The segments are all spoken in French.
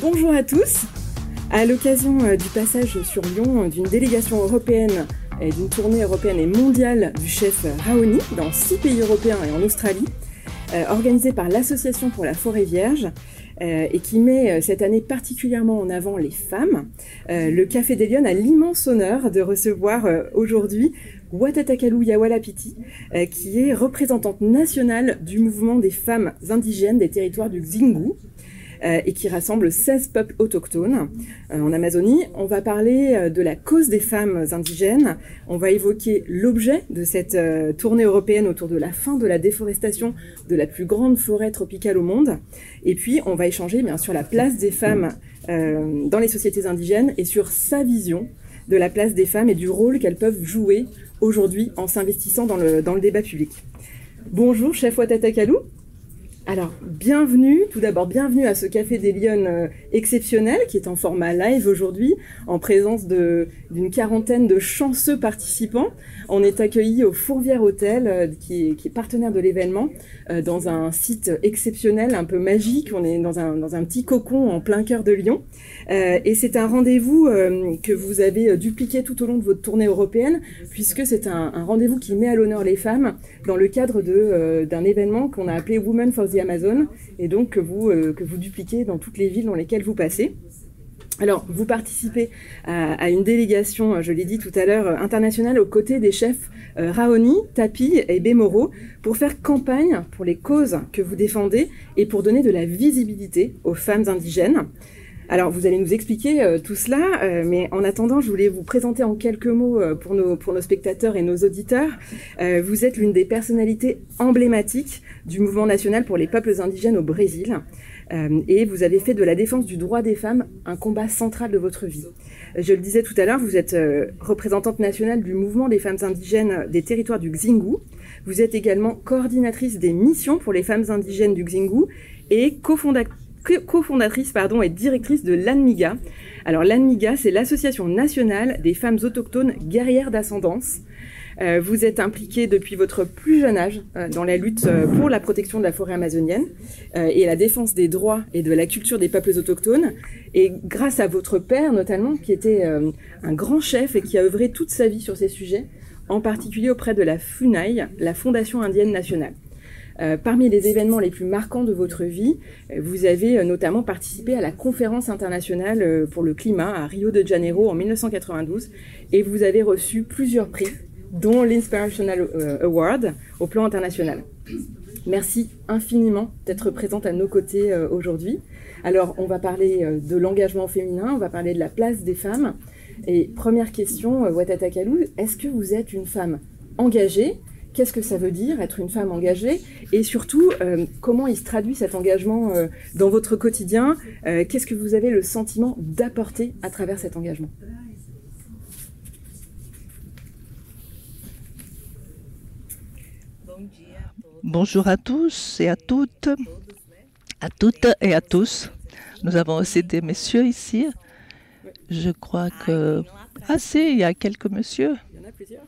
Bonjour à tous. À l'occasion euh, du passage sur Lyon d'une délégation européenne et d'une tournée européenne et mondiale du chef Raoni dans six pays européens et en Australie, euh, organisée par l'Association pour la forêt vierge, euh, et qui met cette année particulièrement en avant les femmes. le Café des Lyonnes a l'immense honneur de recevoir aujourd'hui Watatakalu Yawalapiti, qui est représentante nationale du mouvement des femmes indigènes des territoires du Xingu, euh, et qui rassemble 16 peuples autochtones euh, en Amazonie. On va parler euh, de la cause des femmes indigènes. On va évoquer l'objet de cette tournée européenne autour de la fin de la déforestation de la plus grande forêt tropicale au monde. Et puis, on va échanger bien sûr la place des femmes dans les sociétés indigènes et sur sa vision de la place des femmes et du rôle qu'elles peuvent jouer aujourd'hui en s'investissant dans le, dans le débat public. Bonjour, chef Watatakalou. Alors, bienvenue, tout d'abord, bienvenue à ce Café des Lyonnes euh, exceptionnel qui est en format live aujourd'hui, en présence d'une quarantaine de chanceux participants. On est accueillis au Fourvière Hôtel, euh, qui, est, partenaire de l'événement, euh, dans un site exceptionnel, un peu magique. On est dans un, petit cocon en plein cœur de Lyon. et c'est un rendez-vous que vous avez dupliqué tout au long de votre tournée européenne, puisque c'est un, un rendez-vous qui met à l'honneur les femmes dans le cadre d'un événement qu'on a appelé Women for the Amazon, et donc que vous, euh, que vous dupliquez dans toutes les villes dans lesquelles vous passez. Alors, vous participez à, une délégation, je l'ai dit tout à l'heure, internationale aux côtés des chefs euh, Raoni, Tapi et Bémoro pour faire campagne pour les causes que vous défendez et pour donner de la visibilité aux femmes indigènes. Alors, vous allez nous expliquer euh, tout cela, euh, mais en attendant, je voulais vous présenter en quelques mots euh, pour, nos, pour nos spectateurs et nos auditeurs. vous êtes l'une des personnalités emblématiques du mouvement national pour les peuples indigènes au Brésil. et vous avez fait de la défense du droit des femmes un combat central de votre vie. Je le disais tout à l'heure, vous êtes représentante nationale du mouvement des femmes indigènes des territoires du Xingu. Vous êtes également coordinatrice des missions pour les femmes indigènes du Xingu et cofondatrice cofondatrice pardon, et directrice de l'ANMIGA. Alors l'ANMIGA, c'est l'Association nationale des femmes autochtones guerrières d'ascendance. Euh, vous êtes impliquée depuis votre plus jeune âge euh, dans la lutte euh, pour la protection de la forêt amazonienne et la défense des droits et de la culture des peuples autochtones. Et grâce à votre père notamment, qui était un grand chef et qui a œuvré toute sa vie sur ces sujets, en particulier auprès de la FUNAI, la Fondation indienne nationale. Euh, parmi les événements les plus marquants de votre vie, euh, vous avez euh, notamment participé à la conférence internationale pour le climat à Rio de Janeiro en 1992 et vous avez reçu plusieurs prix, dont l'Inspirational Award au plan international. Merci infiniment d'être présente à nos côtés aujourd'hui. Alors, on va parler de l'engagement féminin, on va parler de la place des femmes. Et première question, Watata Kalou, est-ce que vous êtes une femme engagée qu'est-ce que ça veut dire être une femme engagée et surtout euh, comment il se traduit cet engagement euh, dans votre quotidien euh, Qu'est-ce que vous avez le sentiment d'apporter à travers cet engagement? Bonjour à tous et à toutes, à toutes et à tous. Nous avons aussi des messieurs ici. Je crois que... Ah si, il y a quelques messieurs. Il y en a plusieurs.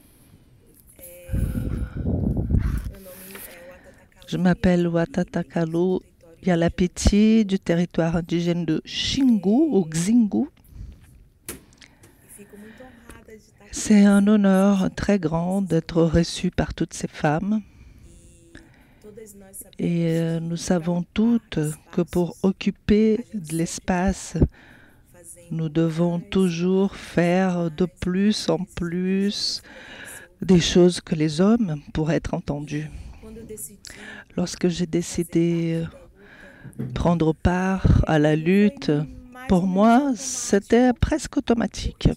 Je m'appelle Watatakalu Yalapiti du territoire indigène de Xingu ou Xingu. C'est un honneur très grand d'être reçu par toutes ces femmes. Et euh, nous savons toutes que pour occuper de l'espace, nous devons toujours faire de plus en plus des choses que les hommes pour être entendus. Lorsque j'ai décidé de prendre part à la lutte, pour moi, c'était presque automatique.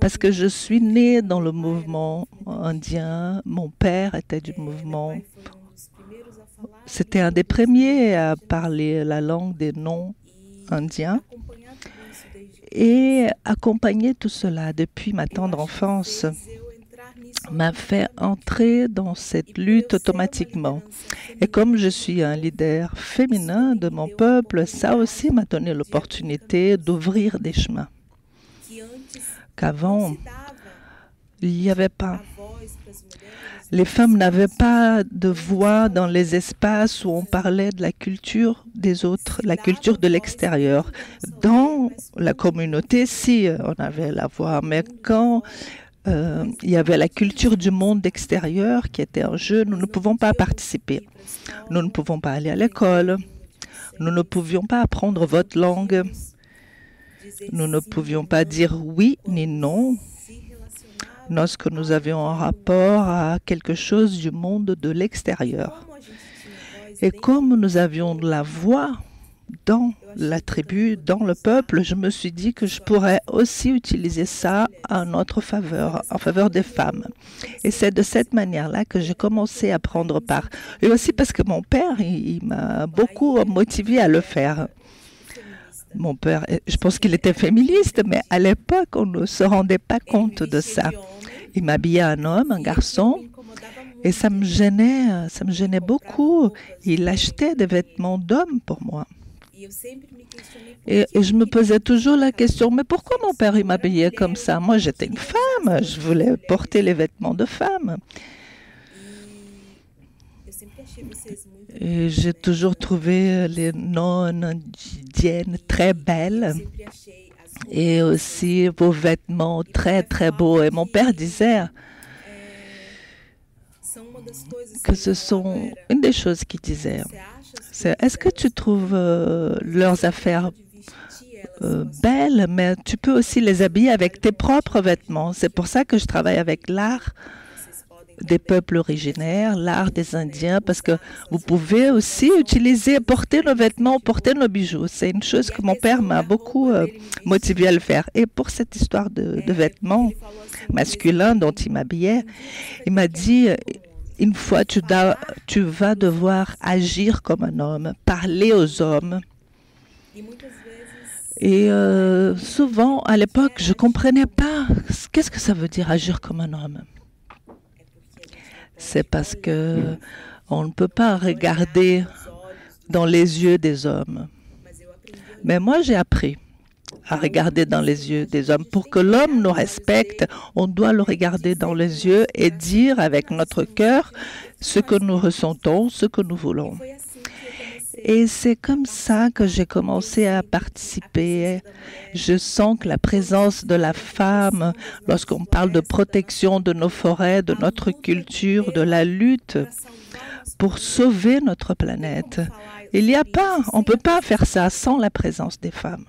Parce que je suis née dans le mouvement indien, mon père était du mouvement. C'était un des premiers à parler la langue des non-indiens et accompagner tout cela depuis ma tendre enfance m'a fait entrer dans cette lutte automatiquement. Et comme je suis un leader féminin de mon peuple, ça aussi m'a donné l'opportunité d'ouvrir des chemins qu'avant, il n'y avait pas. les femmes n'avaient pas de voix dans les espaces où on parlait de la culture des autres, la culture de l'extérieur. Dans la communauté, si on avait la voix, mais quand euh, il y avait la culture du monde extérieur qui était en jeu, nous ne pouvons pas participer. Nous ne pouvons pas aller à l'école. Nous ne pouvions pas apprendre votre langue. Nous ne pouvions pas dire oui ni non lorsque nous avions un rapport à quelque chose du monde de l'extérieur. Et comme nous avions de la voix dans la tribu, dans le peuple, je me suis dit que je pourrais aussi utiliser ça en notre faveur, en faveur des femmes. Et c'est de cette manière-là que j'ai commencé à prendre part. Et aussi parce que mon père, il, m'a beaucoup motivé à le faire. Mon père, je pense qu'il était féministe, mais à l'époque, on ne se rendait pas compte de ça. Il m'habillait un homme, un garçon, et ça me gênait, ça me gênait beaucoup. Il achetait des vêtements d'homme pour moi. Et, je me posais toujours la question, mais pourquoi mon père il m'habillait comme ça? Moi, j'étais une femme, je voulais porter les vêtements de femme. Et j'ai toujours trouvé les nonnes indiennes très belles et aussi vos vêtements très très beaux. Et mon père disait que ce sont une des choses qu'il disait. Est-ce que tu trouves euh, leurs affaires euh, belles, mais tu peux aussi les habiller avec tes propres vêtements. C'est pour ça que je travaille avec l'art des peuples originaires, l'art des Indiens, parce que vous pouvez aussi utiliser, porter nos vêtements, porter nos bijoux. C'est une chose que mon père m'a beaucoup euh, motivé à le faire. Et pour cette histoire de, vêtements masculins dont il m'habillait, il m'a dit, une fois, tu, vas devoir agir comme un homme, parler aux hommes. Et euh, souvent, à l'époque, je ne comprenais pas qu'est-ce que ça veut dire agir comme un homme c'est parce que on ne peut pas regarder dans les yeux des hommes. Mais moi, j'ai appris à regarder dans les yeux des hommes. Pour que l'homme nous respecte, on doit le regarder dans les yeux et dire avec notre cœur ce que nous ressentons, ce que nous voulons. Et c'est comme ça que j'ai commencé à participer. Je sens que la présence de la femme, lorsqu'on parle de protection de nos forêts, de notre culture, de la lutte pour sauver notre planète, il n'y a pas, on ne peut pas faire ça sans la présence des femmes.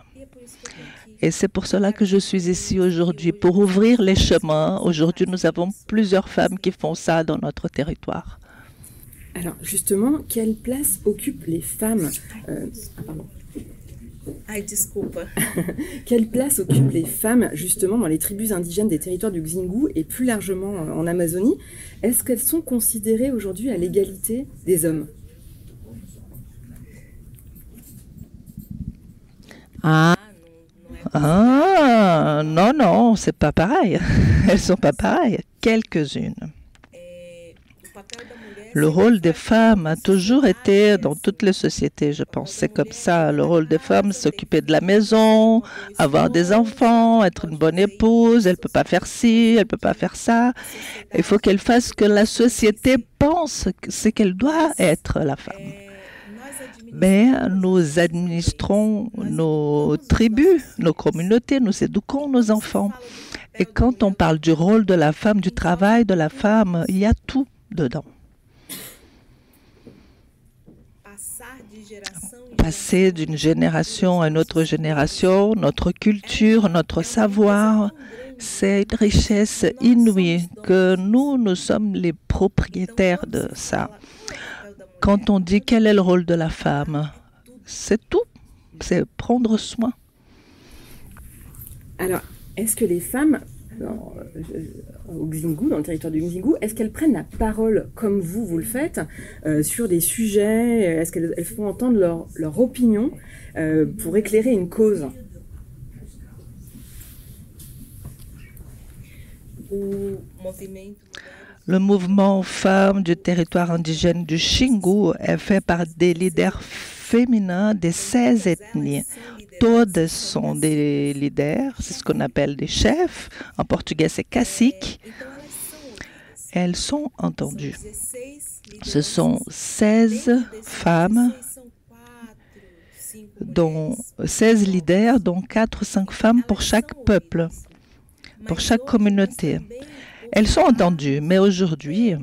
Et c'est pour cela que je suis ici aujourd'hui, pour ouvrir les chemins. Aujourd'hui, nous avons plusieurs femmes qui font ça dans notre territoire. Alors justement, quelle place occupent les femmes euh, ah, Quelle place occupent les femmes justement dans les tribus indigènes des territoires du Xingu et plus largement euh, en Amazonie? Est-ce qu'elles sont considérées aujourd'hui à l'égalité des hommes? Ah, ah non, non, c'est pas pareil. Elles sont pas pareilles. Quelques-unes. Le rôle des femmes a toujours été dans toutes les sociétés, je pense. C'est comme ça. Le rôle des femmes, s'occuper de la maison, avoir des enfants, être une bonne épouse. Elle peut pas faire ci, elle peut pas faire ça. Il faut qu'elle fasse ce que la société pense ce qu'elle doit être, la femme. Mais nous administrons nos tribus, nos communautés, nous éduquons nos enfants. Et quand on parle du rôle de la femme, du travail de la femme, il y a tout dedans. passer d'une génération à une autre génération, notre culture, notre savoir, c'est une richesse inouïe que nous, nous sommes les propriétaires de ça. Quand on dit quel est le rôle de la femme, c'est tout, c'est prendre soin. Alors, est-ce que les femmes dans, euh, au Xingu, dans le territoire du Xingu, est-ce qu'elles prennent la parole comme vous, vous le faites, euh, sur des sujets Est-ce qu'elles font entendre leur, leur opinion euh, pour éclairer une cause? Le mouvement femmes du territoire indigène du Xingu est fait par des leaders féminins des 16 ethnies Todos sont des leaders, c'est ce qu'on appelle des chefs. En portugais, c'est cacique. elles sont entendues. Ce sont 16 femmes, dont 16 leaders, dont 4 ou 5 femmes pour chaque peuple, pour chaque communauté. Elles sont entendues, mais aujourd'hui,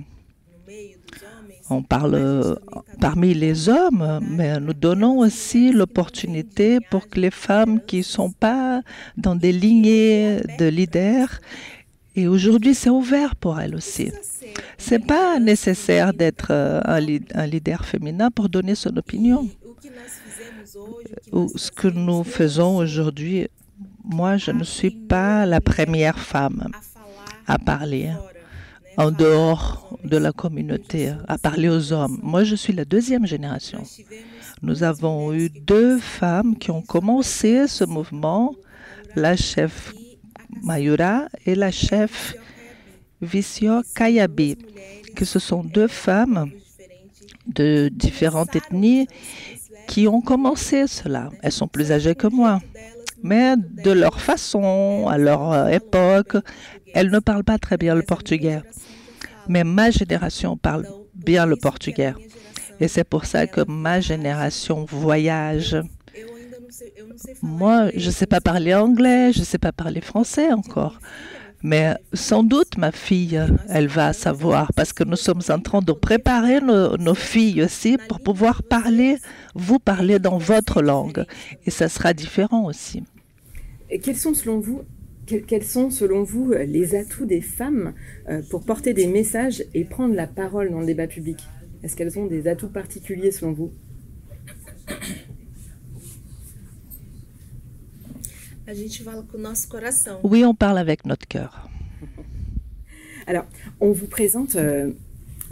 on parle parmi les hommes, mais nous donnons aussi l'opportunité pour que les femmes qui ne sont pas dans des lignées de leaders, et aujourd'hui c'est ouvert pour elles aussi. C'est pas nécessaire d'être un, un leader féminin pour donner son opinion. Ce que nous faisons aujourd'hui, moi je ne suis pas la première femme à parler en dehors de la communauté, à parler aux hommes. Moi, je suis la deuxième génération. Nous avons eu deux femmes qui ont commencé ce mouvement, la chef Mayura et la chef Visio Kayabi, que ce sont deux femmes de différentes ethnies qui ont commencé cela. Elles sont plus âgées que moi, mais de leur façon, à leur époque, elles ne parlent pas très bien le portugais. Mais ma génération parle bien le portugais. Et c'est pour ça que ma génération voyage. Moi, je ne sais pas parler anglais, je ne sais pas parler français encore. Mais sans doute, ma fille, elle va savoir, parce que nous sommes en train de préparer nos, filles aussi pour pouvoir parler, vous parler dans votre langue. Et ça sera différent aussi. Et quels sont, selon vous, quels sont, selon vous, les atouts des femmes euh, pour porter des messages et prendre la parole dans le débat public? Est-ce qu'elles ont des atouts particuliers, selon vous? Oui, on parle avec notre cœur. Alors, on vous présente, euh,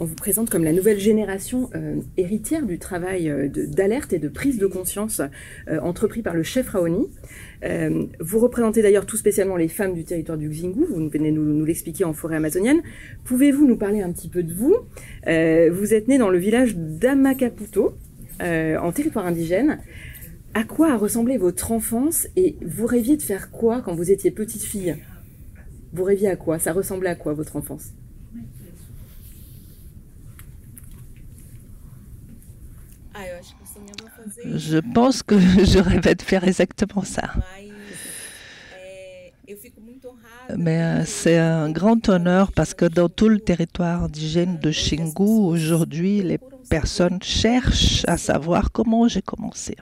on vous présente comme la nouvelle génération euh, héritière du travail euh, d'alerte et de prise de conscience euh, entrepris par le chef Raoni. Euh, vous représentez d'ailleurs tout spécialement les femmes du territoire du Xingu, vous venez nous, nous l'expliquer en forêt amazonienne. Pouvez-vous nous parler un petit peu de vous? Vous êtes né dans le village d'Amakaputo, en territoire indigène. À quoi a ressemblé votre enfance et vous rêviez de faire quoi quand vous étiez petite fille? Vous rêviez à quoi? Ça ressemblait à quoi votre enfance? Je pense que je rêvais de faire exactement ça. Mais c'est un grand honneur parce que dans tout le territoire indigène de Xingu, aujourd'hui, les personnes cherchent à savoir comment j'ai commencé.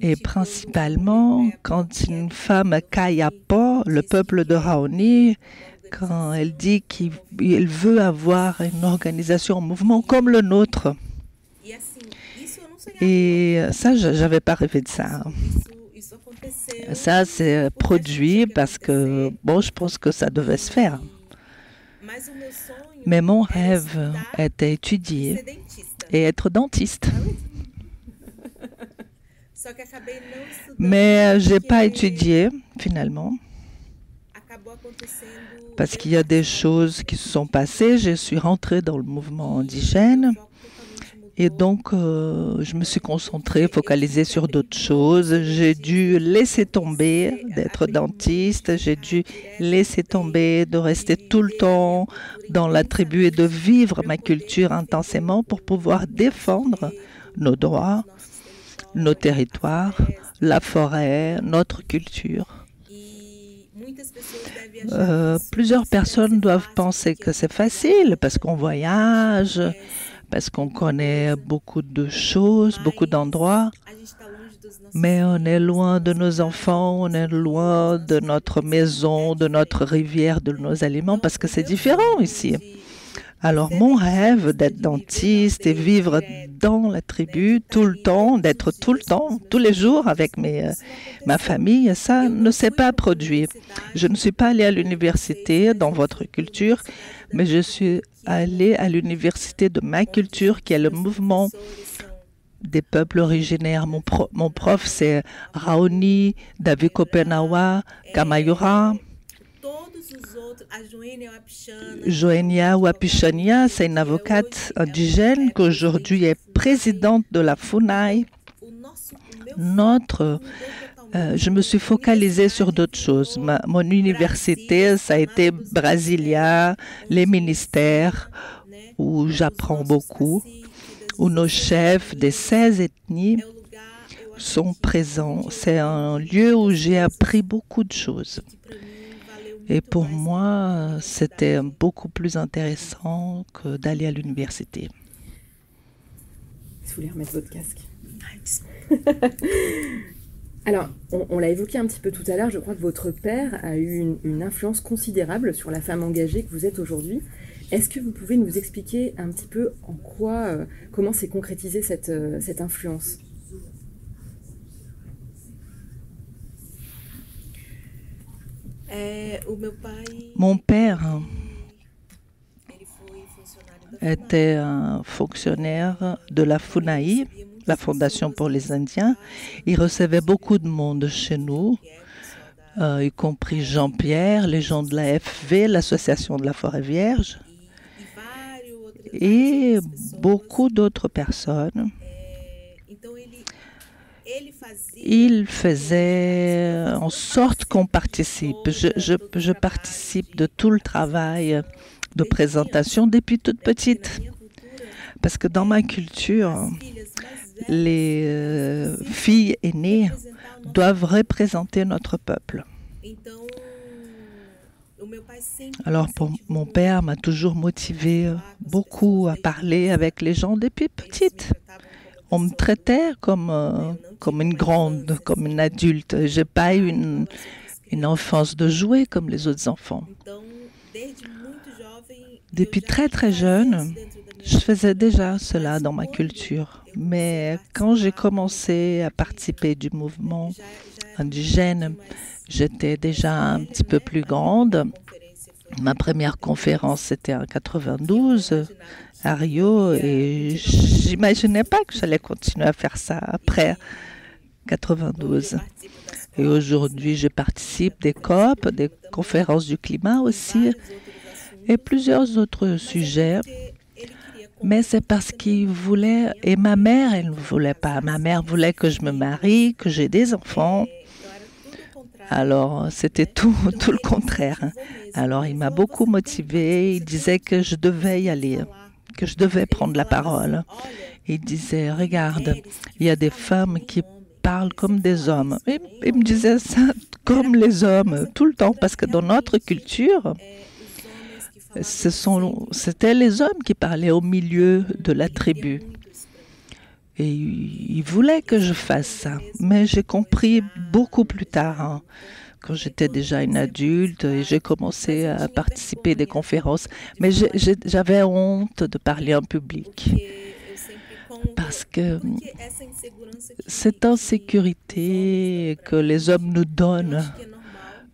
Et principalement, quand une femme Kayapa, le peuple de Raoni, quand elle dit qu'il veut avoir une organisation, un mouvement comme le nôtre. Et ça, je n'avais pas rêvé de ça. Ça, c'est produit parce que, bon, je pense que ça devait se faire. Mais mon rêve était étudier et être dentiste. Mais je n'ai pas étudié finalement. Parce qu'il y a des choses qui se sont passées. Je suis rentrée dans le mouvement indigène. et donc euh, je me suis concentrée, focalisée sur d'autres choses. J'ai dû laisser tomber d'être dentiste, j'ai dû laisser tomber de rester tout le temps dans la tribu et de vivre ma culture intensément pour pouvoir défendre nos droits, nos territoires, la forêt, notre culture. Euh, plusieurs personnes doivent penser que c'est facile parce qu'on voyage, parce qu'on connaît beaucoup de choses, beaucoup d'endroits. Mais on est loin de nos enfants, on est loin de notre maison, de notre rivière, de nos aliments, parce que c'est différent ici. Alors mon rêve d'être dentiste et vivre dans la tribu tout le temps, d'être tout le temps, tous les jours avec euh, ma famille, ça ne s'est pas produit. Je ne suis pas allée à l'université dans votre culture, mais je suis allée à l'université de ma culture qui est le mouvement des peuples originaires. Mon prof, c'est Raoni, David Kopenawa, Kamayura. Joenia Wapichania, c'est une avocate indigène qui aujourd'hui est présidente de la FUNAI. Notre euh, je me suis focalisée sur d'autres choses. Ma, mon université, ça a été Brasilia, les ministères, où j'apprends beaucoup, où nos chefs des 16 ethnies sont présents. C'est un lieu où j'ai appris beaucoup de choses. Et pour moi, c'était beaucoup plus intéressant que d'aller à l'université. Vous voulez remettre votre casque Alors, on, on l'a évoqué un petit peu tout à l'heure, je crois que votre père a eu une, une, influence considérable sur la femme engagée que vous êtes aujourd'hui. Est-ce que vous pouvez nous expliquer un petit peu en quoi, euh, comment s'est concrétisée cette, euh, cette influence? Mon père était un fonctionnaire de la FUNAI, la Fondation pour les Indiens. Il recevait beaucoup de monde chez nous, euh, y compris Jean-Pierre, les gens de la FV, l'Association de la Forêt Vierge, et beaucoup d'autres personnes. Il faisait en sorte qu'on participe. Je, participe de tout le travail de présentation depuis toute petite. Parce que dans ma culture, les euh, filles aînées doivent représenter notre peuple. Alors mon père m'a toujours motivé beaucoup à parler avec les gens depuis petite. On me traitait comme, euh, comme une grande, comme une adulte. J'ai pas eu une, une enfance de jouer comme les autres enfants. Depuis très très jeune, je faisais déjà cela dans ma culture. Mais quand j'ai commencé à participer du mouvement indigène, j'étais déjà un petit peu plus grande. Ma première conférence, c'était en 92 à Rio et j'imaginais pas que j'allais continuer à faire ça après 92. Et aujourd'hui, je participe des COP, des conférences du climat aussi et plusieurs autres sujets. Mais c'est parce qu'il voulait, et ma mère, elle ne voulait pas. Ma mère voulait que je me marie, que j'ai des enfants. Alors, c'était tout, tout le contraire. Alors, il m'a beaucoup motivé. Il disait que je devais y aller, que je devais prendre la parole. Il disait, regarde, il y a des femmes qui parlent comme des hommes. Et il me disait ça comme les hommes tout le temps, parce que dans notre culture, c'était les hommes qui parlaient au milieu de la tribu. Et ils voulaient que je fasse ça. Mais j'ai compris beaucoup plus tard, hein, quand j'étais déjà une adulte et j'ai commencé à participer à des conférences. Mais j'avais honte de parler en public. Parce que cette insécurité que les hommes nous donnent,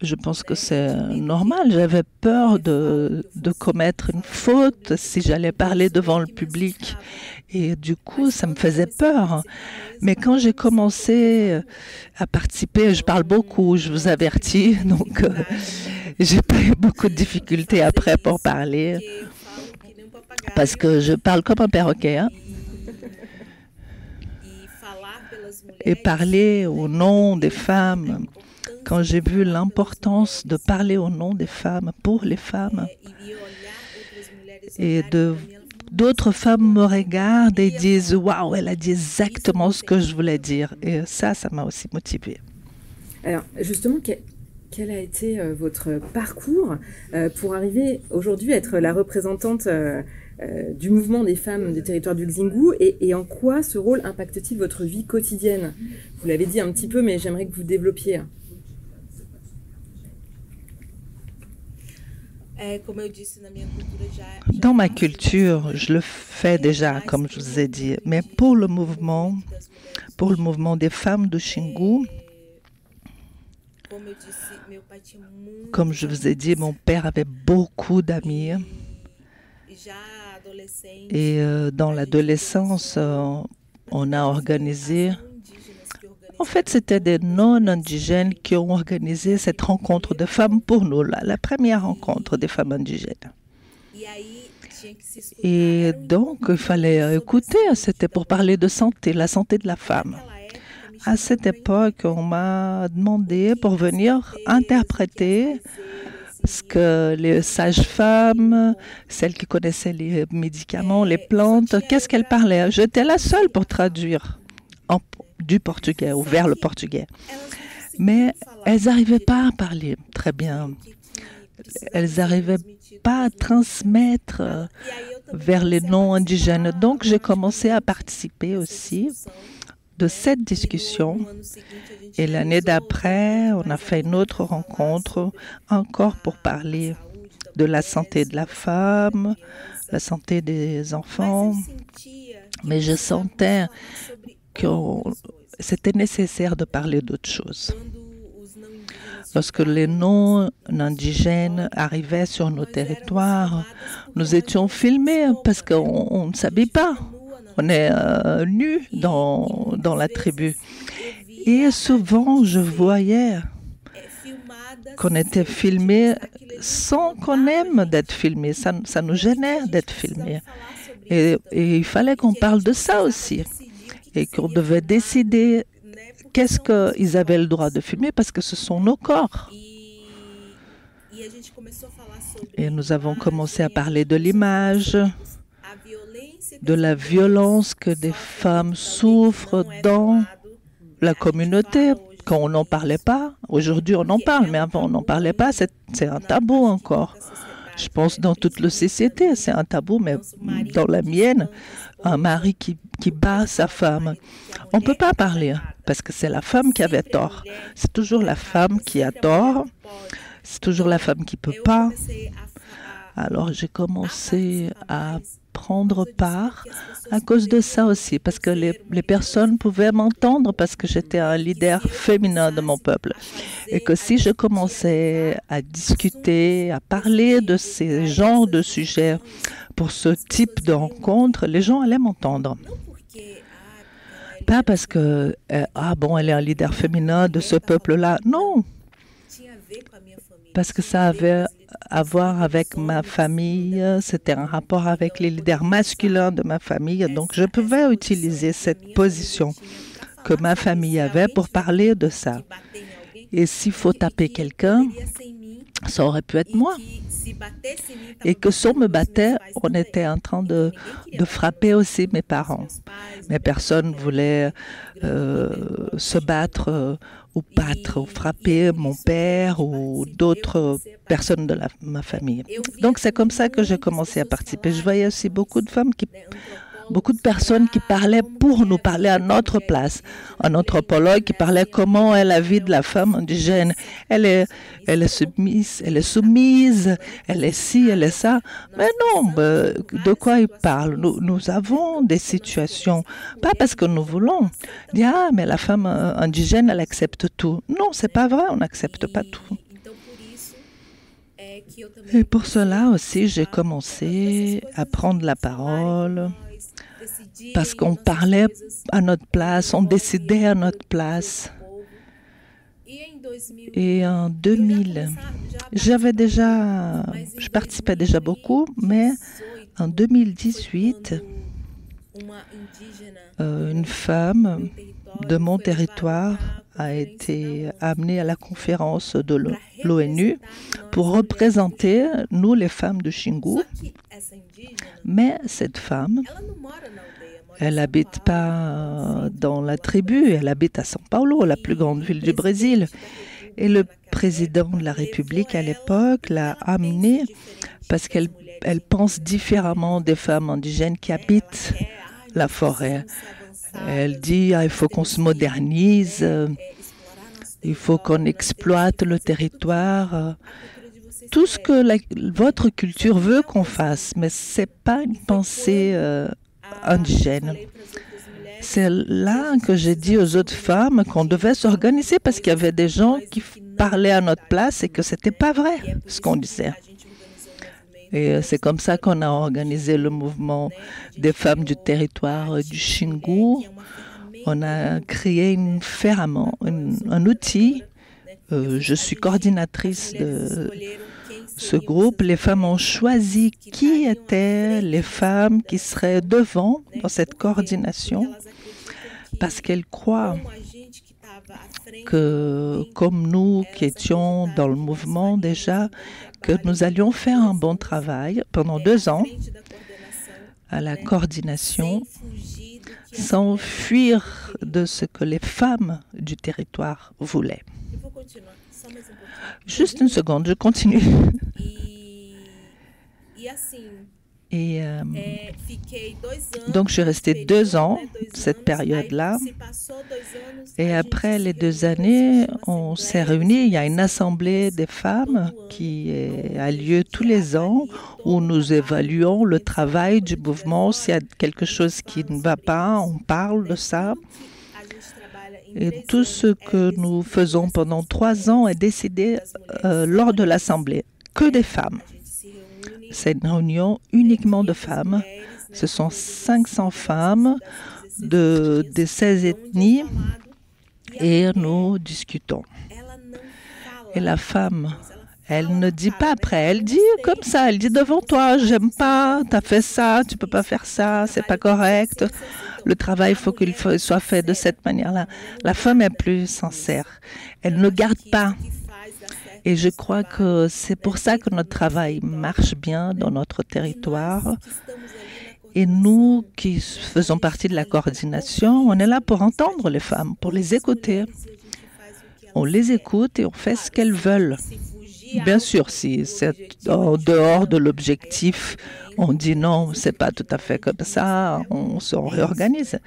je pense que c'est normal. J'avais peur de, de, commettre une faute si j'allais parler devant le public. Et du coup, ça me faisait peur. Mais quand j'ai commencé à participer, je parle beaucoup, je vous avertis, donc euh, j'ai pas eu beaucoup de difficultés après pour parler. Parce que je parle comme un perroquet. Hein? Et parler au nom des femmes quand j'ai vu l'importance de parler au nom des femmes, pour les femmes, et de d'autres femmes me regardent et disent waouh, elle a dit exactement ce que je voulais dire. Et ça, ça m'a aussi motivée. Alors, justement, quel a été euh, votre parcours euh, pour arriver aujourd'hui à être la représentante euh, du mouvement des femmes des territoires du Xingu et, et en quoi ce rôle impacte-t-il votre vie quotidienne? Vous l'avez dit un petit peu, mais j'aimerais que vous développiez. Dans ma culture, je le fais déjà, comme je vous ai dit, mais pour le mouvement, pour le mouvement des femmes de Xingu, comme je vous ai dit, mon père avait beaucoup d'amis. Et euh, dans l'adolescence, euh, on a organisé en fait, c'était des non-indigènes qui ont organisé cette rencontre de femmes pour nous, la, la première rencontre des femmes indigènes. Et donc, il fallait écouter, c'était pour parler de santé, la santé de la femme. à cette époque, on m'a demandé pour venir interpréter ce que les sages-femmes, celles qui connaissaient les médicaments, les plantes, qu'est-ce qu'elles parlaient. J'étais la seule pour traduire du portugais ou vers le portugais. Mais elles n'arrivaient pas à parler très bien. Elles n'arrivaient pas à transmettre vers les noms indigènes. Donc j'ai commencé à participer aussi de cette discussion. Et l'année d'après, on a fait une autre rencontre encore pour parler de la santé de la femme, la santé des enfants. Mais je sentais que c'était nécessaire de parler d'autre chose. Lorsque les non-indigènes arrivaient sur nos territoires, nous étions filmés parce qu'on ne savait pas. On est euh, nus dans, dans la tribu. Et souvent, je voyais qu'on était filmé sans qu'on aime d'être filmé. Ça, nous gênait d'être filmé. Et il fallait qu'on parle de ça aussi. Et qu'on devait décider qu'est-ce qu'ils avaient le droit de filmer parce que ce sont nos corps. Et nous avons commencé à parler de l'image, de la violence que des femmes souffrent dans la communauté, quand on n'en parlait pas. Aujourd'hui, on en parle, mais avant, on n'en parlait pas. C'est un tabou encore. Je pense dans toute la société, c'est un tabou, mais dans la mienne, un mari qui, bat sa femme, on ne peut pas parler parce que c'est la femme qui avait tort. C'est toujours la femme qui a tort. C'est toujours la femme qui peut pas. Alors j'ai commencé à prendre part à cause de ça aussi, parce que les, les personnes pouvaient m'entendre parce que j'étais un leader féminin de mon peuple. Et que si je commençais à discuter, à parler de ces genres de sujets pour ce type de rencontre, les gens allaient m'entendre. Pas parce que, euh, ah bon, elle est un leader féminin de ce peuple-là. Non. Parce que ça avait à voir avec ma famille, c'était un rapport avec les leaders masculins de ma famille, donc je pouvais utiliser cette position que ma famille avait pour parler de ça. Et s'il faut taper quelqu'un, ça aurait pu être moi. Et que si on me battait, on était en train de, de frapper aussi mes parents. Mais personne ne voulait euh, se battre euh, ou battre ou frapper mon père ou d'autres personnes de la, ma famille. Donc c'est comme ça que j'ai commencé à participer. Je voyais aussi beaucoup de femmes qui beaucoup de personnes qui parlaient pour nous parler à notre place. Un anthropologue qui parlait comment est la vie de la femme indigène. Elle est, elle est soumise, elle est soumise, elle est ci, elle est ça. Mais non, de quoi il parle? Nous, avons des situations, pas parce que nous voulons dire ah mais la femme indigène elle accepte tout. Non, c'est pas vrai, on n'accepte pas tout. Et pour cela aussi, j'ai commencé à prendre la parole parce qu'on parlait à notre place, on décidait à notre place. Et en 2000, j'avais déjà, je participais déjà beaucoup, mais en 2018, euh, une femme de mon territoire a été amenée à la conférence de l'ONU pour représenter nous, les femmes de Xingu. Mais cette femme elle n'habite pas dans la tribu, elle habite à São Paulo, la plus grande ville du Brésil. Et le président de la République à l'époque l'a amenée parce qu'elle elle pense différemment des femmes indigènes qui habitent la forêt. Elle dit ah, il faut qu'on se modernise, il faut qu'on exploite le territoire, tout ce que votre culture veut qu'on fasse, mais c'est pas une pensée euh, indigène. C'est là que j'ai dit aux autres femmes qu'on devait s'organiser parce qu'il y avait des gens qui parlaient à notre place et que c'était pas vrai ce qu'on disait. Et c'est comme ça qu'on a organisé le mouvement des femmes du territoire du Xingu. On a créé une un outil. Euh, je suis coordinatrice de ce groupe, les femmes ont choisi qui étaient les femmes qui seraient devant dans cette coordination parce qu'elles croient que, comme nous qui étions dans le mouvement déjà, que nous allions faire un bon travail pendant deux ans à la coordination sans fuir de ce que les femmes du territoire voulaient. Juste une seconde, je continue. Et euh, donc, je suis restée deux ans, cette période-là. Et après les deux années, on s'est réunis. Il y a une assemblée des femmes qui a lieu tous les ans où nous évaluons le travail du mouvement. S'il y a quelque chose qui ne va pas, on parle de ça. Et tout ce que nous faisons pendant trois ans est décidé euh, lors de l'Assemblée, que des femmes. C'est une réunion uniquement de femmes. Ce sont 500 femmes de, de 16 ethnies et nous discutons. Et la femme, elle ne dit pas après, elle dit comme ça, elle dit devant toi, j'aime pas, tu as fait ça, tu peux pas faire ça, c'est pas correct. Le travail, il faut qu'il soit fait de cette manière-là. La femme est plus sincère. Elle ne garde pas et je crois que c'est pour ça que notre travail marche bien dans notre territoire. Et nous qui faisons partie de la coordination, on est là pour entendre les femmes, pour les écouter. On les écoute et on fait ce qu'elles veulent. Bien sûr, si c'est en dehors de l'objectif, on dit non, c'est pas tout à fait comme ça, on se réorganise.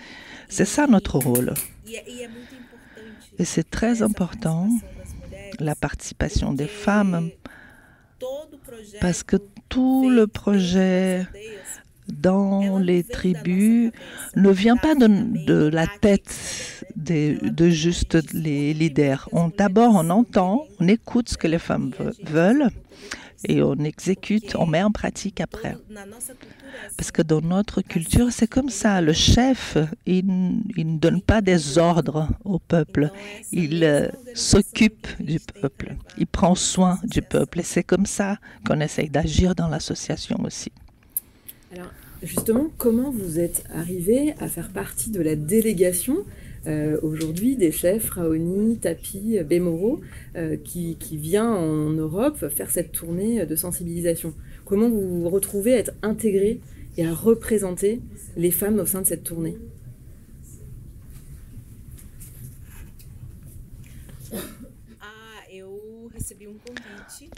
C'est ça notre rôle. Et c'est très important la participation des femmes, parce que tout le projet dans les tribus ne vient pas de, la tête de juste les leaders. D'abord, on entend, on écoute ce que les femmes veulent et on exécute, on met en pratique après. Parce que dans notre culture, c'est comme ça. Le chef, il, ne donne pas des ordres au peuple. Il euh, s'occupe du peuple. Il prend soin du peuple. Et c'est comme ça qu'on essaye d'agir dans l'association aussi. Alors, justement, comment vous êtes arrivé à faire partie de la délégation euh, aujourd'hui des chefs, Raoni, Tapi, Bémoro, euh, qui, qui, vient en Europe faire cette tournée de sensibilisation? Comment vous vous retrouvez à être intégré et à représenter les femmes au sein de cette tournée?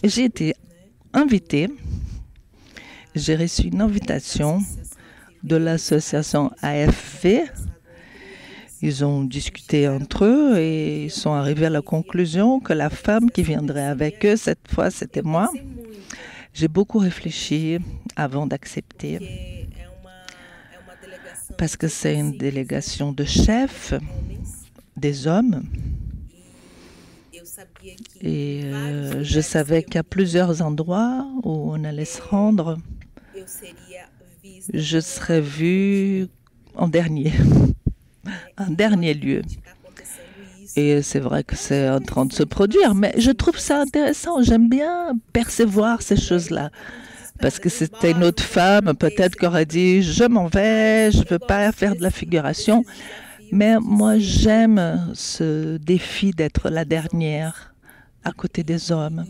J'ai été invitée, j'ai reçu une invitation de l'association AFV. Ils ont discuté entre eux et ils sont arrivés à la conclusion que la femme qui viendrait avec eux, cette fois, c'était moi. J'ai beaucoup réfléchi avant d'accepter parce que c'est une délégation de chefs, des hommes. Et euh, je savais qu'à plusieurs endroits où on allait se rendre, je serais vue en dernier, en dernier lieu. Et c'est vrai que c'est en train de se produire, mais je trouve ça intéressant. J'aime bien percevoir ces choses-là. Parce que c'était une autre femme, peut-être qui aurait dit Je m'en vais, je ne veux pas faire de la figuration. Mais moi, j'aime ce défi d'être la dernière à côté des hommes.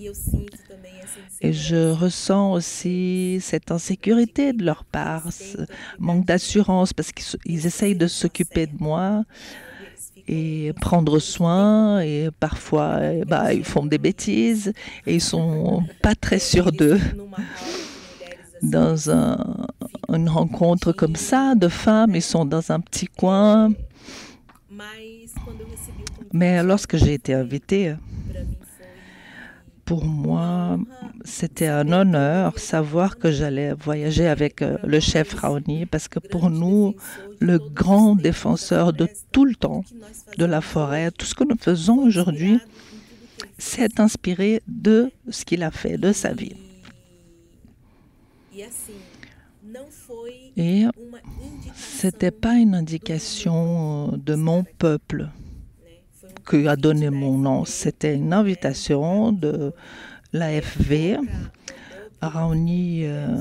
Et je ressens aussi cette insécurité de leur part, ce manque d'assurance, parce qu'ils essayent de s'occuper de moi et prendre soin et parfois eh ben, ils font des bêtises et ils sont pas très sûrs d'eux. Dans une rencontre comme ça de femmes, ils sont dans un petit coin. Mais lorsque j'ai été invitée, pour moi, c'était un honneur savoir que j'allais voyager avec euh, le chef Raoni parce que pour nous, le grand défenseur de tout le temps de la forêt, tout ce que nous faisons aujourd'hui, c'est inspiré de ce qu'il a fait, de sa vie. Et ce n'était pas une indication de mon peuple qui a donné mon nom. C'était une invitation de l'AFV. Raoni euh,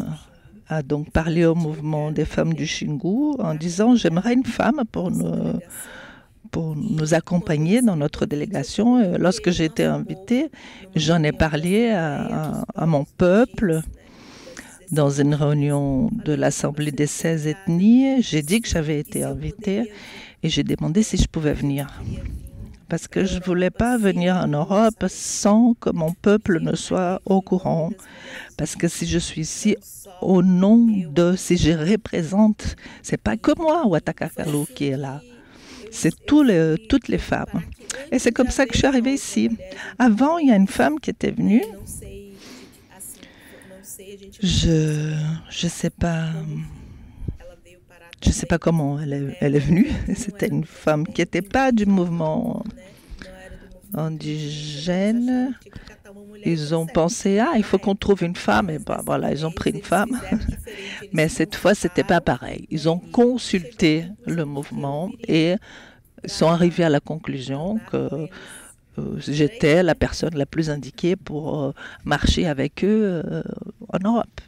a donc parlé au mouvement des femmes du Xingu en disant J'aimerais une femme pour, nous accompagner dans notre délégation. Lorsque j'ai été invitée, j'en ai parlé à, à, mon peuple dans une réunion de l'Assemblée des 16 ethnies. J'ai dit que j'avais été invitée et j'ai demandé si je pouvais venir. Parce que je ne voulais pas venir en Europe sans que mon peuple ne soit au courant. Parce que si je suis ici au nom de, si je représente, c'est pas que moi, Watakakalu, qui est là. C'est toutes les femmes. Et c'est comme ça que je suis arrivée ici. Avant, il y a une femme qui était venue. Je ne sais pas. Je ne sais pas comment elle est, elle est venue. C'était une femme qui n'était pas du mouvement indigène. Ils ont pensé, ah, il faut qu'on trouve une femme. Et ben voilà, ils ont pris une femme. Mais cette fois, c'était pas pareil. Ils ont consulté le mouvement et sont arrivés à la conclusion que euh, j'étais la personne la plus indiquée pour euh, marcher avec eux euh, en Europe.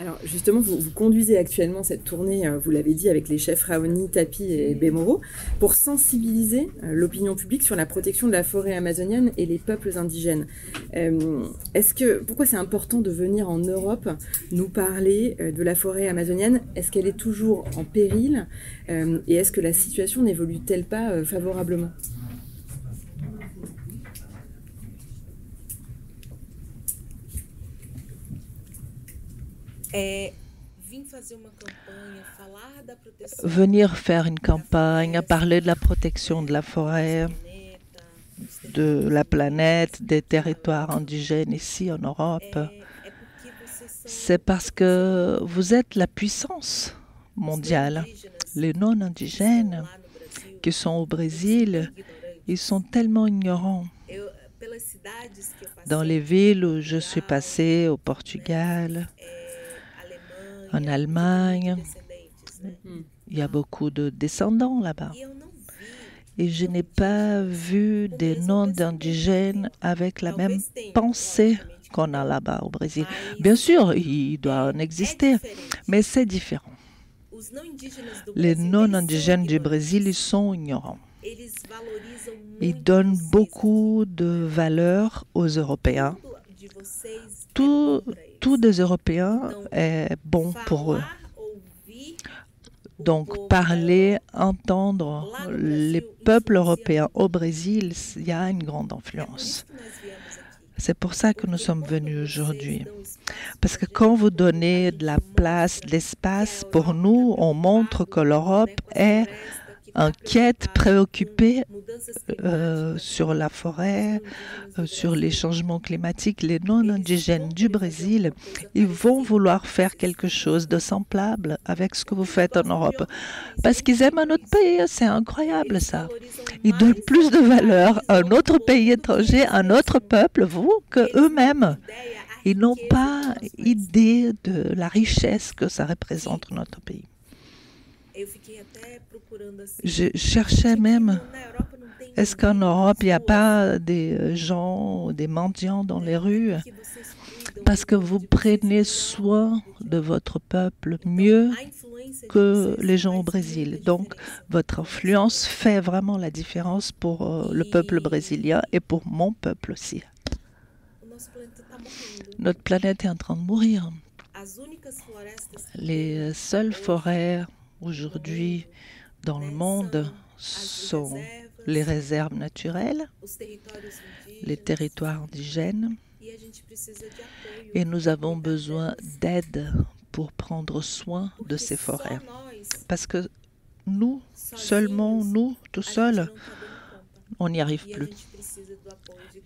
Alors justement, vous, vous, conduisez actuellement cette tournée, vous l'avez dit, avec les chefs Raoni, Tapi et Bemoro, pour sensibiliser l'opinion publique sur la protection de la forêt amazonienne et les peuples indigènes. est-ce que pourquoi c'est important de venir en Europe nous parler de la forêt amazonienne? Est-ce qu'elle est toujours en péril? Et est-ce que la situation n'évolue-t-elle pas favorablement? Venir faire une campagne, parler de la protection de la forêt, de la planète, des territoires indigènes ici en Europe, c'est parce que vous êtes la puissance mondiale. Les non-indigènes qui sont au Brésil, ils sont tellement ignorants. Dans les villes où je suis passée, au Portugal, en Allemagne. Il y a beaucoup de descendants là-bas. Et je n'ai pas vu des noms d'indigènes avec la même pensée qu'on a là-bas au Brésil. Bien sûr, il doit en exister, mais c'est différent. Les non-indigènes du Brésil, ils sont ignorants. Ils donnent beaucoup de valeur aux Européens. Tout, tous des Européens est bon pour eux. Donc, parler, entendre les peuples européens au Brésil, il y a une grande influence. C'est pour ça que nous sommes venus aujourd'hui. Parce que quand vous donnez de la place, de l'espace, pour nous, on montre que l'Europe est inquiète, préoccupée euh, sur la forêt, euh, sur les changements climatiques, les non-indigènes du Brésil, ils vont vouloir faire quelque chose de semblable avec ce que vous faites en Europe. Parce qu'ils aiment un autre pays, c'est incroyable ça. Ils donnent plus de valeur à un autre pays étranger, à un autre peuple, vous, que eux-mêmes. Ils n'ont pas idée de la richesse que ça représente notre pays. Je cherchais même, est-ce qu'en Europe, il n'y a pas des gens, des mendiants dans les rues? Parce que vous prenez soin de votre peuple mieux que les gens au Brésil. Donc, votre influence fait vraiment la différence pour euh, le peuple brésilien et pour mon peuple aussi. Notre planète est en train de mourir. Les seules forêts aujourd'hui dans le monde sont les réserves naturelles, les territoires indigènes, et nous avons besoin d'aide pour prendre soin de ces forêts. Parce que nous, seulement nous, tout seuls, on n'y arrive plus.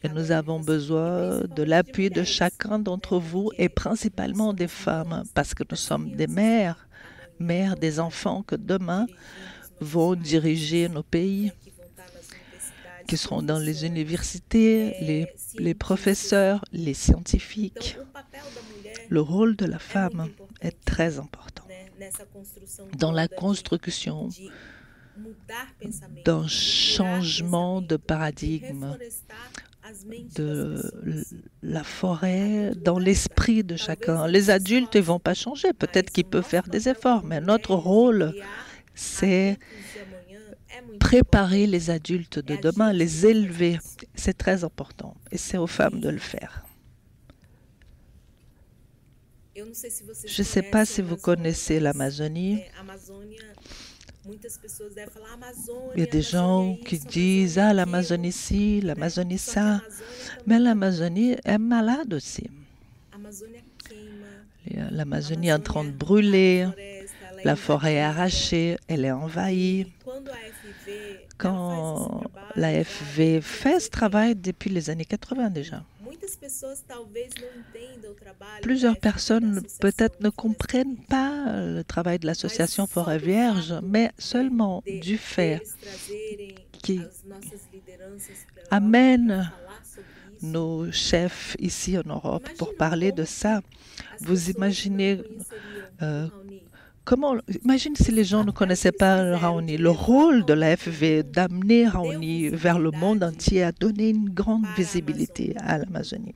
Et nous avons besoin de l'appui de chacun d'entre vous et principalement des femmes, parce que nous sommes des mères, mères des enfants que demain vont diriger nos pays, qui seront dans les universités, les, professeurs, les scientifiques. Le rôle de la femme est très important dans la construction d'un changement de paradigme de la forêt dans l'esprit de chacun. Les adultes ne vont pas changer, peut-être qu'ils peuvent faire des efforts, mais notre rôle, c'est préparer les adultes de demain, les élever. C'est très important et c'est aux femmes de le faire. Je ne sais pas si vous connaissez l'Amazonie. Il y a des gens qui disent Ah, l'Amazonie ci, l'Amazonie ça. Mais l'Amazonie est malade aussi. L'Amazonie est en train de brûler, la forêt est arrachée, elle est envahie. Quand l'AFV fait ce travail depuis les années 80 déjà. Plusieurs personnes peut-être ne comprennent pas le travail de l'association Forêt Vierge, mais seulement du fait qui amène nos chefs ici en Europe pour parler de ça. Vous imaginez euh, comment, imagine si les gens ne connaissaient pas Raoni. Le rôle de la FV d'amener Raoni vers le monde entier a donné une grande visibilité à l'Amazonie.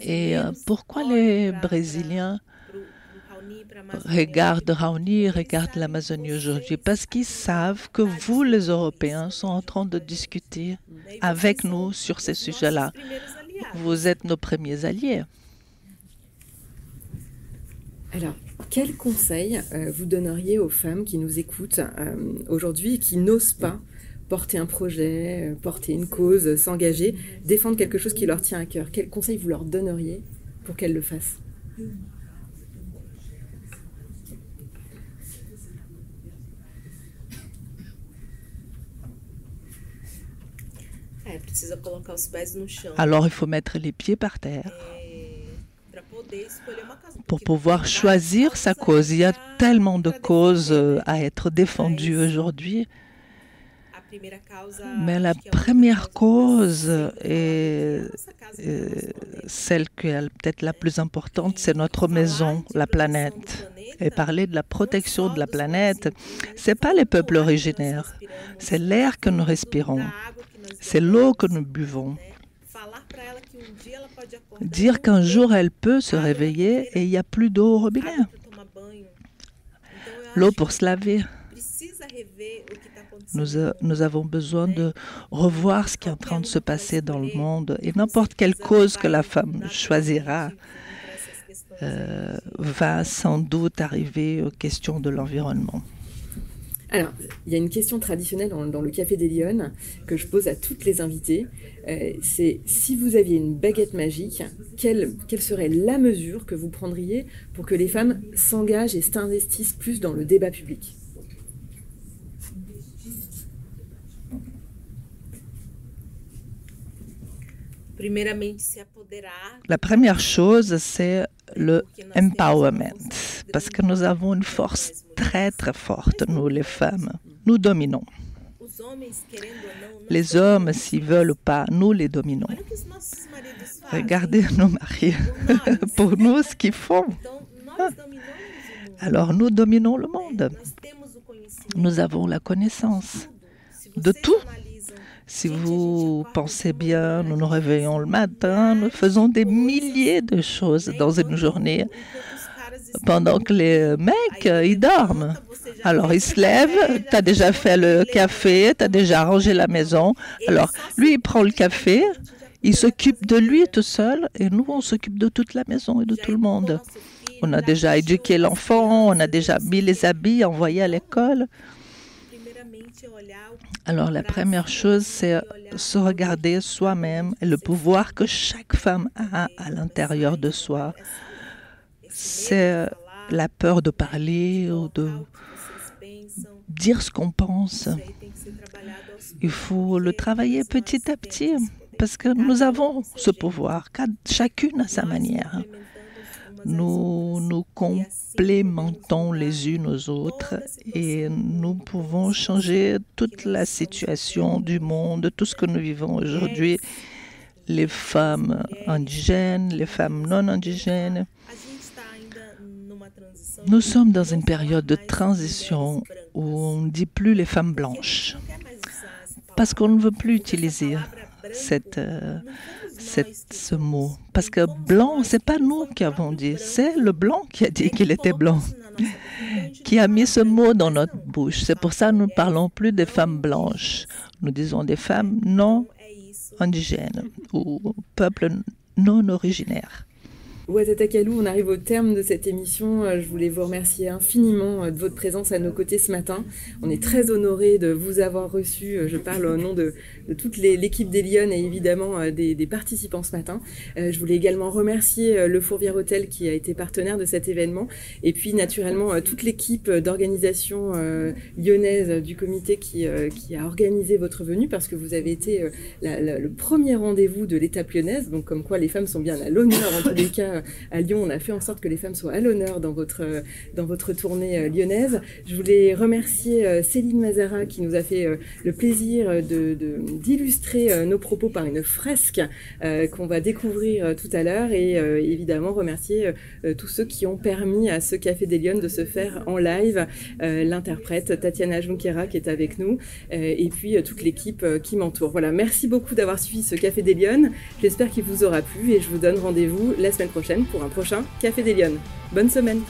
Et euh, pourquoi les Brésiliens regardent Raoni, regardent l'Amazonie aujourd'hui? Parce qu'ils savent que vous, les Européens, sont en train de discuter avec nous sur ces sujets-là. Vous êtes nos premiers alliés. Alors, quel conseil euh, vous donneriez aux femmes qui nous écoutent euh, aujourd'hui et qui n'osent pas porter un projet, euh, porter une cause, s'engager, défendre quelque chose qui leur tient à cœur? Quel conseil vous leur donneriez pour qu'elles le fassent? Alors il faut mettre les pieds par terre pour pouvoir choisir sa cause. Il y a tellement de causes euh, à être défendues aujourd'hui. Mais la première cause et celle qui est peut-être la plus importante, c'est notre maison, la planète. Et parler de la protection de la planète, c'est pas les peuples originaires, c'est l'air que nous respirons, c'est l'eau que nous buvons. Dire qu'un jour elle peut se réveiller et il n'y a plus d'eau au robinet. L'eau pour se laver. Nous, euh, nous, avons besoin de revoir ce qui est en train de se passer dans le monde et n'importe quelle cause que la femme choisira euh, va sans doute arriver aux questions de l'environnement. Alors, il y a une question traditionnelle dans, le Café des Lyonnes que je pose à toutes les invitées. Euh, c'est si vous aviez une baguette magique, quelle, quelle serait la mesure que vous prendriez pour que les femmes s'engagent et s'investissent plus dans le débat public? La première chose, c'est le empowerment, parce que nous avons une force très très forte, nous les femmes. Nous dominons. Les hommes, s'ils veulent pas, nous les dominons. Regardez nos maris, pour nous, ce qu'ils font. Alors nous dominons le monde. Nous avons la connaissance de tout. Si vous pensez bien, nous nous réveillons le matin, nous faisons des milliers de choses dans une journée pendant que les mecs, ils dorment. Alors, ils se lèvent, tu as déjà fait le café, tu as déjà rangé la maison. Alors, lui, il prend le café, il s'occupe de lui tout seul, et nous, on s'occupe de toute la maison et de tout le monde. On a déjà éduqué l'enfant, on a déjà mis les habits, envoyé à l'école. Alors la première chose, c'est se regarder soi-même et le pouvoir que chaque femme a à l'intérieur de soi. C'est la peur de parler ou de dire ce qu'on pense. Il faut le travailler petit à petit parce que nous avons ce pouvoir, chacune à sa manière. Nous nous complémentons les unes aux autres et nous pouvons changer toute la situation du monde, tout ce que nous vivons aujourd'hui, les femmes indigènes, les femmes non indigènes. Nous sommes dans une période de transition où on ne dit plus les femmes blanches parce qu'on ne veut plus utiliser cette, euh, ce mot. Parce que blanc, c'est pas nous qui avons dit, c'est le blanc qui a dit qu'il était blanc, qui a mis ce mot dans notre bouche. C'est pour ça que nous ne parlons plus des femmes blanches. Nous disons des femmes non indigènes ou peuples non originaires. Ouattatakalou, on arrive au terme de cette émission. Euh, je voulais vous remercier infiniment euh, de votre présence à nos côtés ce matin. On est très honorés de vous avoir reçu. Euh, je parle au nom de, toute l'équipe des Lyon et évidemment des, participants ce matin. Je voulais également remercier le Fourvière Hôtel qui a été partenaire de cet événement et puis naturellement toute l'équipe d'organisation lyonnaise du comité qui, qui a organisé votre venue parce que vous avez été le premier rendez-vous de l'étape lyonnaise. Donc comme quoi les femmes sont bien à l'honneur en tous les cas à Lyon, on a fait en sorte que les femmes soient à l'honneur dans votre, dans votre tournée euh, lyonnaise. Je voulais remercier euh, Céline Mazara qui nous a fait euh, le plaisir d'illustrer de, nos propos par une fresque qu'on va découvrir tout à l'heure et évidemment remercier tous ceux qui ont permis à ce Café des Lyonnes de se faire en live, l'interprète Tatiana Junquera qui est avec nous et puis toute l'équipe qui m'entoure. Voilà, merci beaucoup d'avoir suivi ce Café des Lyonnes. J'espère qu'il vous aura plu et je vous donne rendez-vous la semaine pour un prochain Café des Lyonnes. Bonne semaine